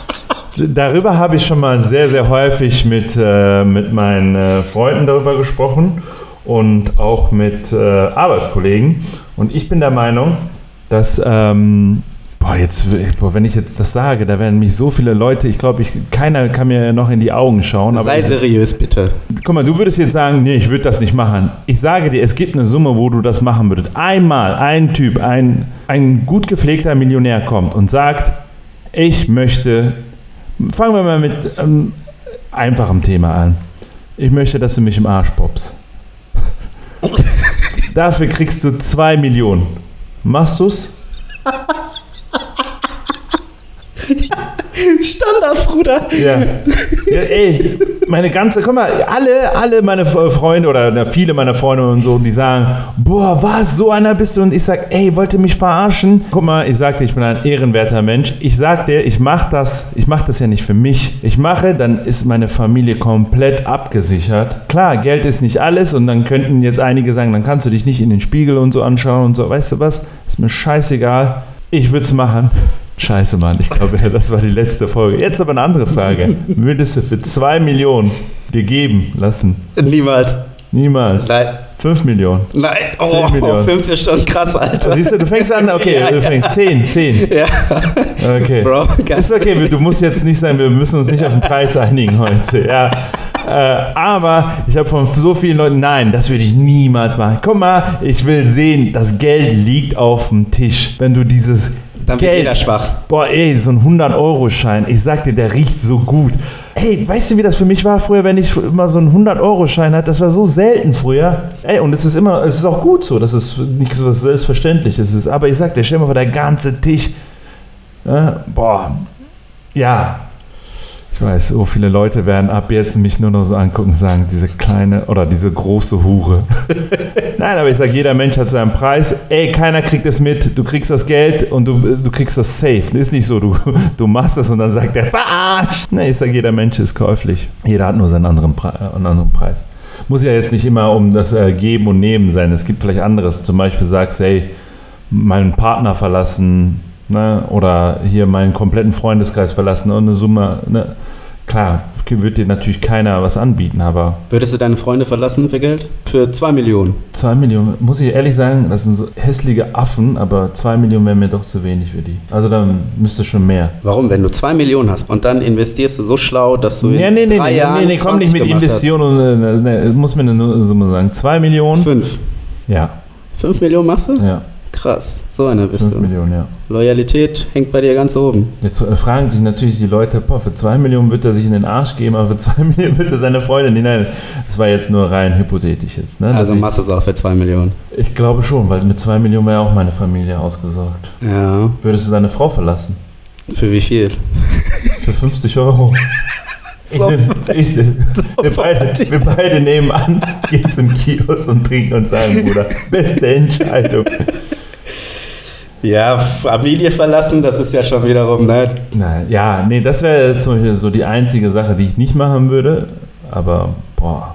darüber habe ich schon mal sehr, sehr häufig mit, äh, mit meinen äh, Freunden darüber gesprochen und auch mit äh, Arbeitskollegen. Und ich bin der Meinung, dass, ähm, boah, jetzt, boah, wenn ich jetzt das sage, da werden mich so viele Leute, ich glaube, ich, keiner kann mir noch in die Augen schauen. Sei seriös, bitte. Guck mal, du würdest jetzt sagen, nee, ich würde das nicht machen. Ich sage dir, es gibt eine Summe, wo du das machen würdest. Einmal ein Typ, ein, ein gut gepflegter Millionär kommt und sagt, ich möchte, fangen wir mal mit ähm, einfachem Thema an. Ich möchte, dass du mich im Arsch poppst. Dafür kriegst du zwei Millionen. Machst du's? Standard, Bruder. Ja. ja. Ey, meine ganze, guck mal, alle, alle meine Freunde oder viele meiner Freunde und so, die sagen, boah, was, so einer bist du? Und ich sag, ey, wollt ihr mich verarschen? Guck mal, ich sagte, ich bin ein ehrenwerter Mensch. Ich sag dir, ich mach das, ich mach das ja nicht für mich. Ich mache, dann ist meine Familie komplett abgesichert. Klar, Geld ist nicht alles und dann könnten jetzt einige sagen, dann kannst du dich nicht in den Spiegel und so anschauen und so. Weißt du was? Ist mir scheißegal. Ich würde es machen. Scheiße, Mann. Ich glaube, das war die letzte Folge. Jetzt aber eine andere Frage. Würdest du für 2 Millionen dir geben lassen? Niemals. Niemals. Nein. 5 Millionen. Nein. Oh, 10 Millionen. 5 ist schon krass, Alter. Siehst du, du fängst an, okay, Ja, du fängst 10, 10. Ja. Okay. Bro, Ist okay, du musst jetzt nicht sagen, wir müssen uns nicht auf den Preis einigen heute. Ja. Äh, aber ich habe von so vielen Leuten, nein, das würde ich niemals machen. Guck mal, ich will sehen, das Geld liegt auf dem Tisch. Wenn du dieses Dann wird Geld jeder schwach. Boah, ey, so ein 100-Euro-Schein. Ich sag dir, der riecht so gut. ey, weißt du, wie das für mich war früher, wenn ich immer so einen 100-Euro-Schein hatte? Das war so selten früher. Ey, und es ist immer, es ist auch gut so, dass es nicht so was Selbstverständliches ist. Aber ich sag dir, stell mal vor, der ganze Tisch. Ja, boah, ja, ich weiß, so viele Leute werden ab jetzt mich nur noch so angucken und sagen, diese kleine oder diese große Hure. Nein, aber ich sage, jeder Mensch hat seinen Preis. Ey, keiner kriegt es mit. Du kriegst das Geld und du, du kriegst das safe. Ist nicht so, du, du machst das und dann sagt der, verarscht. Nein, ich sage, jeder Mensch ist käuflich. Jeder hat nur seinen anderen, Pre einen anderen Preis. Muss ja jetzt nicht immer um das äh, Geben und Nehmen sein. Es gibt vielleicht anderes. Zum Beispiel sagst, hey, meinen Partner verlassen, ne? oder hier meinen kompletten Freundeskreis verlassen und eine Summe. Ne? Klar, wird dir natürlich keiner was anbieten, aber. Würdest du deine Freunde verlassen für Geld? Für zwei Millionen? Zwei Millionen, muss ich ehrlich sagen, das sind so hässliche Affen, aber zwei Millionen wären mir doch zu wenig für die. Also dann müsste schon mehr. Warum? Wenn du zwei Millionen hast und dann investierst du so schlau, dass du in Ja, nee, nee, drei nee, Jahren nee, nee, komm nicht mit 20 gemacht Investitionen und äh, nee, muss mir eine Summe sagen. Zwei Millionen? hast. Fünf. Ja, Fünf Millionen machst du? ja, Krass. So einer bist fünf du. Millionen, ja. Loyalität hängt bei dir ganz oben. Jetzt äh, fragen sich natürlich die Leute, boah, für zwei Millionen wird er sich in den Arsch geben, aber für zwei Millionen wird er seine Freundin. Nee, nein, das war jetzt nur rein hypothetisch jetzt. Ne? Also machst du es auch für zwei Millionen. ich, ich glaube schon, weil mit zwei Millionen wäre auch meine Familie ausgesorgt. Ja. Würdest du deine Frau verlassen? Für wie viel? Für 50 Euro. Ich So- nehm, ich nehm, wir, beide, wir beide nehmen an, gehen zum Kiosk und trinken und sagen, Bruder, beste Entscheidung. Ja, Familie verlassen, das ist ja schon wiederum, ne? Nein, ja, nee, das wäre zum Beispiel so die einzige Sache, die ich nicht machen würde. Aber, boah,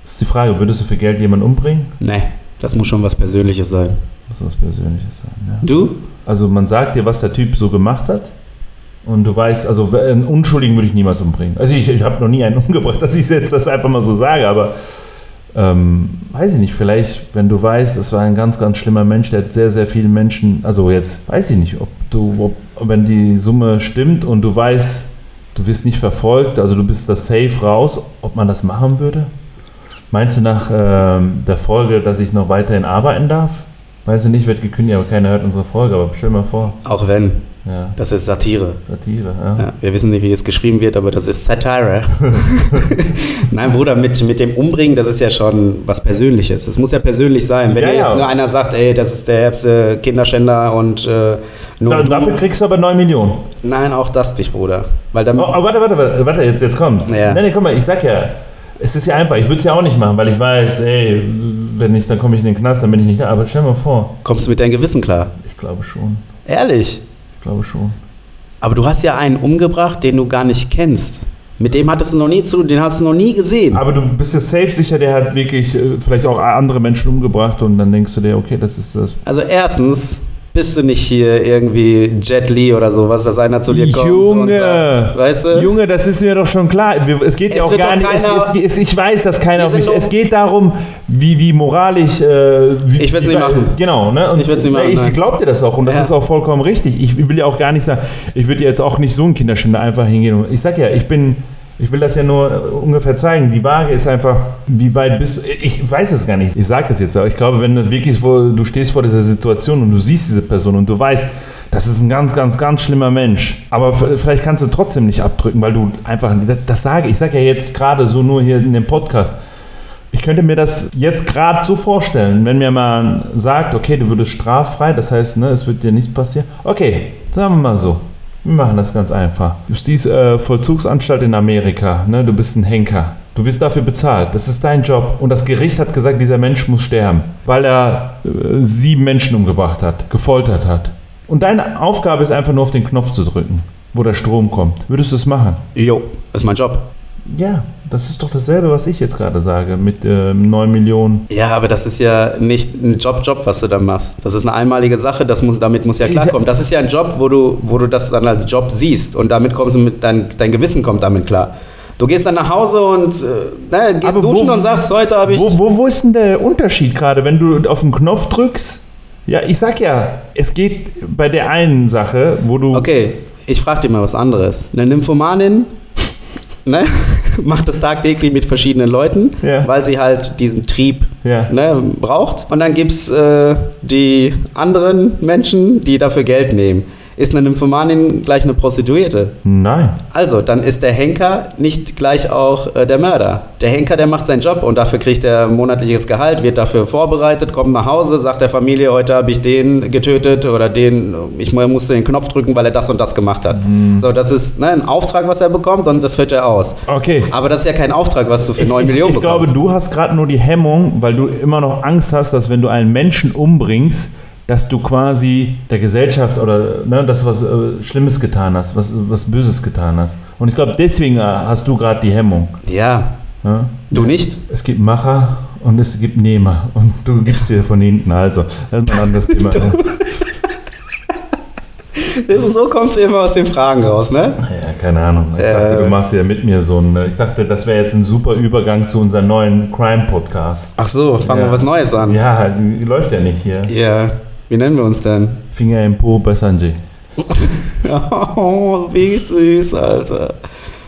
das ist die Frage, würdest du für Geld jemanden umbringen? Ne, das muss schon was Persönliches sein. Muss was Persönliches sein, ja. Du? Also man sagt dir, was der Typ so gemacht hat. Und du weißt, also einen Unschuldigen würde ich niemals umbringen. Also ich, ich habe noch nie einen umgebracht, dass ich jetzt das einfach mal so sage, aber ähm, weiß ich nicht, vielleicht, wenn du weißt, es war ein ganz, ganz schlimmer Mensch, der hat sehr, sehr viele Menschen, also jetzt weiß ich nicht, ob du, ob, wenn die Summe stimmt und du weißt, du wirst nicht verfolgt, also du bist da safe raus, ob man das machen würde? Meinst du nach ähm, der Folge, dass ich noch weiterhin arbeiten darf? Meinst du nicht, wird gekündigt, aber keiner hört unsere Folge, aber stell mal vor. Auch wenn. Ja, Das ist Satire. Satire, ja. Ja, wir wissen nicht, wie es geschrieben wird, aber das ist Satire. Nein, Bruder, mit, mit dem Umbringen, das ist ja schon was Persönliches. Es muss ja persönlich sein. Wenn Ja, dir jetzt nur einer sagt, ey, das ist der herbste Kinderschänder und äh, nur Da, du. dafür kriegst du aber 9 Millionen. Nein, auch das dich, Bruder. Weil dann, Oh, oh, warte, warte, warte, jetzt, jetzt kommt's. Ja. Nee, nee, guck mal, ich sag ja, es ist ja einfach, ich würde es ja auch nicht machen, weil ich weiß, ey, wenn nicht, dann komme ich in den Knast, dann bin ich nicht da. Aber stell dir mal vor, kommst du mit deinem Gewissen klar. ich glaube schon, Ehrlich. Ich glaube schon. Aber du hast ja einen umgebracht, den du gar nicht kennst. Mit dem hattest du noch nie zu, den hast du noch nie gesehen. Aber du bist ja safe sicher, der hat wirklich äh, vielleicht auch andere Menschen umgebracht und dann denkst du dir, okay, das ist das. Also erstens bist du nicht hier irgendwie Jet Li oder sowas, dass einer zu dir kommt und Junge, sagt, weißt du? Junge, das ist mir doch schon klar. Es geht Es ja auch gar nicht. Es, es, es, ich weiß, dass keiner auf mich. Es geht darum, wie, wie moralisch. Äh, wie, Ich würd's wie- nicht machen. Genau, ne? Und Ich würd's nicht machen, Ich glaube dir das auch und das Ja. ist auch vollkommen richtig. Ich will ja auch gar nicht sagen, ich würde jetzt auch nicht so ein Kinderschänder einfach hingehen. Ich sag ja, ich bin. Ich will das ja nur äh, ungefähr zeigen. Die Waage ist einfach, wie weit bist du. Ich weiß es gar nicht. Ich sage es jetzt, aber ich glaube, wenn du wirklich vor, du stehst vor dieser Situation und du siehst diese Person und du weißt, das ist ein ganz, ganz, ganz schlimmer Mensch. Aber vielleicht kannst du trotzdem nicht abdrücken, weil du einfach, das, das sage ich, sage ja jetzt gerade so nur hier in dem Podcast. Ich könnte mir das jetzt gerade so vorstellen, wenn mir mal sagt, okay, du würdest straffrei, das heißt, ne, es wird dir nichts passieren. Okay, sagen wir mal so. Wir machen das ganz einfach. Justizvollzugsanstalt in Amerika, ne, du bist ein Henker. Du wirst dafür bezahlt. Das ist dein Job. Und das Gericht hat gesagt, dieser Mensch muss sterben, weil er äh, sieben Menschen umgebracht hat, gefoltert hat. Und deine Aufgabe ist einfach nur auf den Knopf zu drücken, wo der Strom kommt. Würdest du es machen? Jo, das ist mein Job. Ja, das ist doch dasselbe, was ich jetzt gerade sage, mit ähm, 9 Millionen. Ja, aber das ist ja nicht ein Job-Job, was du da machst. Das ist eine einmalige Sache, das muss, damit muss ja klarkommen. Das ist ja ein Job, wo du, wo du das dann als Job siehst und damit kommst du mit, dein, dein Gewissen kommt damit klar. Du gehst dann nach Hause und äh, ne, gehst Aber wo- duschen und sagst, heute habe ich... Wo, wo, wo ist denn der Unterschied gerade, wenn du auf den Knopf drückst? Ja, ich sag ja, es geht bei der einen Sache, wo du. Okay, ich frage dir mal was anderes. Eine Nymphomanin ne, macht das tagtäglich mit verschiedenen Leuten, Ja. weil sie halt diesen Trieb Ja. ne, braucht. Und dann gibt es äh, die anderen Menschen, die dafür Geld nehmen. Ist eine Nymphomanin gleich eine Prostituierte? Nein. Also, dann ist der Henker nicht gleich auch äh, der Mörder. Der Henker, der macht seinen Job und dafür kriegt er monatliches Gehalt, wird dafür vorbereitet, kommt nach Hause, sagt der Familie, heute habe ich den getötet oder den, ich musste den Knopf drücken, weil er das und das gemacht hat. So, das ist ne, ein Auftrag, was er bekommt und das führt er aus. Okay. Aber das ist ja kein Auftrag, was du für 9 ich, Millionen ich glaube, bekommst. du hast gerade nur die Hemmung, weil du immer noch Angst hast, dass wenn du einen Menschen umbringst, dass du quasi der Gesellschaft oder ne, dass du was äh, Schlimmes getan hast, was, was Böses getan hast. Und ich glaube, deswegen äh, hast du gerade die Hemmung. ja, Ja? du nicht? Es gibt Macher und es gibt Nehmer und du gibst dir von hinten. Also, das ist ein anderes Thema. Ist, so kommst du immer aus den Fragen raus, ne? Ja, keine Ahnung. Ich Äh. dachte, du machst ja mit mir so ein. Ich dachte, das wäre jetzt ein super Übergang zu unserem neuen Crime-Podcast. Ach so, fangen Ja. wir was Neues an. Ja, läuft ja nicht hier. Ja, wie nennen wir uns denn? Finger im Po bei Sanjay. Oh, wie süß, Alter.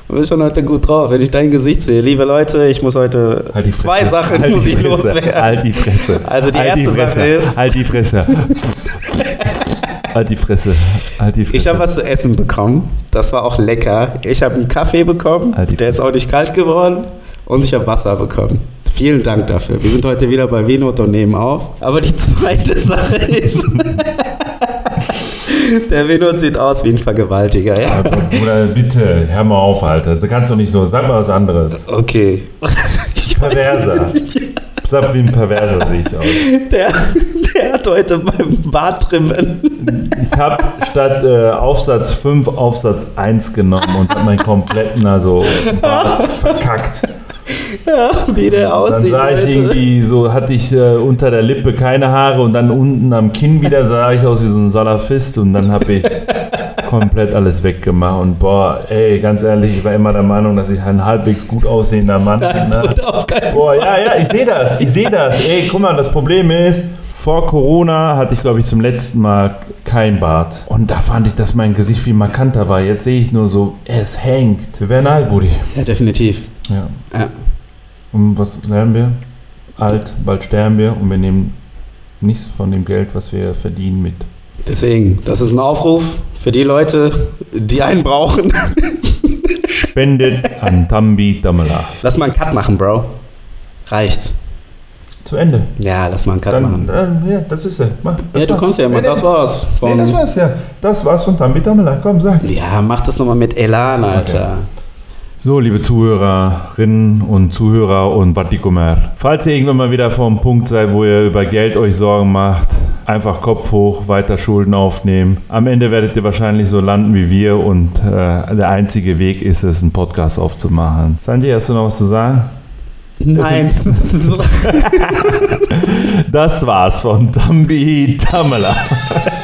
Du bist schon heute gut drauf, wenn ich dein Gesicht sehe. Liebe Leute, ich muss heute Halt die zwei Sachen halt muss die ich loswerden. Halt die Fresse. Also die halt erste Fresse. Sache ist- Halt die Fresse. halt die Fresse. Halt die Fresse. Ich habe was zu essen bekommen. Das war auch lecker. Ich habe einen Kaffee bekommen. Halt die Der ist auch nicht kalt geworden. Und ich habe Wasser bekommen. Vielen Dank dafür. Wir sind heute wieder bei Venot und nehmen auf. Aber die zweite Sache ist, der Venot sieht aus wie ein Vergewaltiger. Ja? Bruder, bitte, hör mal auf, Alter. Da kannst du nicht so. Sag mal was anderes. Okay. Perverser. Sag wie ein Perverser sehe ich aus. Der, der hat heute beim Bartrimmen. Ich habe statt äh, Aufsatz 5 Aufsatz 1 genommen und habe meinen kompletten also Bart verkackt. Ja, wie der Dann aussieht. sah ich heute. irgendwie so, hatte ich äh, unter der Lippe keine Haare und dann unten am Kinn wieder sah ich aus wie so ein Salafist und dann habe ich komplett alles weggemacht und boah, ey, ganz ehrlich, ich war immer der Meinung, dass ich ein halbwegs gut aussehender Mann bin. Ne? Boah, ja, ja, ich sehe das, ich sehe das. Ey, guck mal, das Problem ist, vor Corona hatte ich, glaube ich, zum letzten Mal kein Bart. Und da fand ich, dass mein Gesicht viel markanter war. Jetzt sehe ich nur so, es hängt. Wir werden alt, Buddy. Ja, definitiv. Ja. Ja. Und was lernen wir? Alt, bald sterben wir und wir nehmen nichts von dem Geld, was wir verdienen, mit. Deswegen, das ist ein Aufruf für die Leute, die einen brauchen. Spendet an Tambi Damala. Lass mal einen Cut machen, Bro. Reicht. Zu Ende. Ja, lass mal einen Cut Dann, machen. dann, ja, das ist er. Mach, das Ja, du kommst ja immer. Nee, Das nee, war's. Nee, Von, das war's ja. Das war's von Tambi Damala. Komm, sag. ja, mach das nochmal mit Elan, Alter. So, liebe Zuhörerinnen und Zuhörer und Vatikomer. Falls ihr irgendwann mal wieder vor einem Punkt seid, wo ihr über Geld euch Sorgen macht, einfach Kopf hoch, weiter Schulden aufnehmen. Am Ende werdet ihr wahrscheinlich so landen wie wir und äh, der einzige Weg ist es, einen Podcast aufzumachen. Sanjay, hast du noch was zu sagen? Nein. Das war's von Tambi Tamala.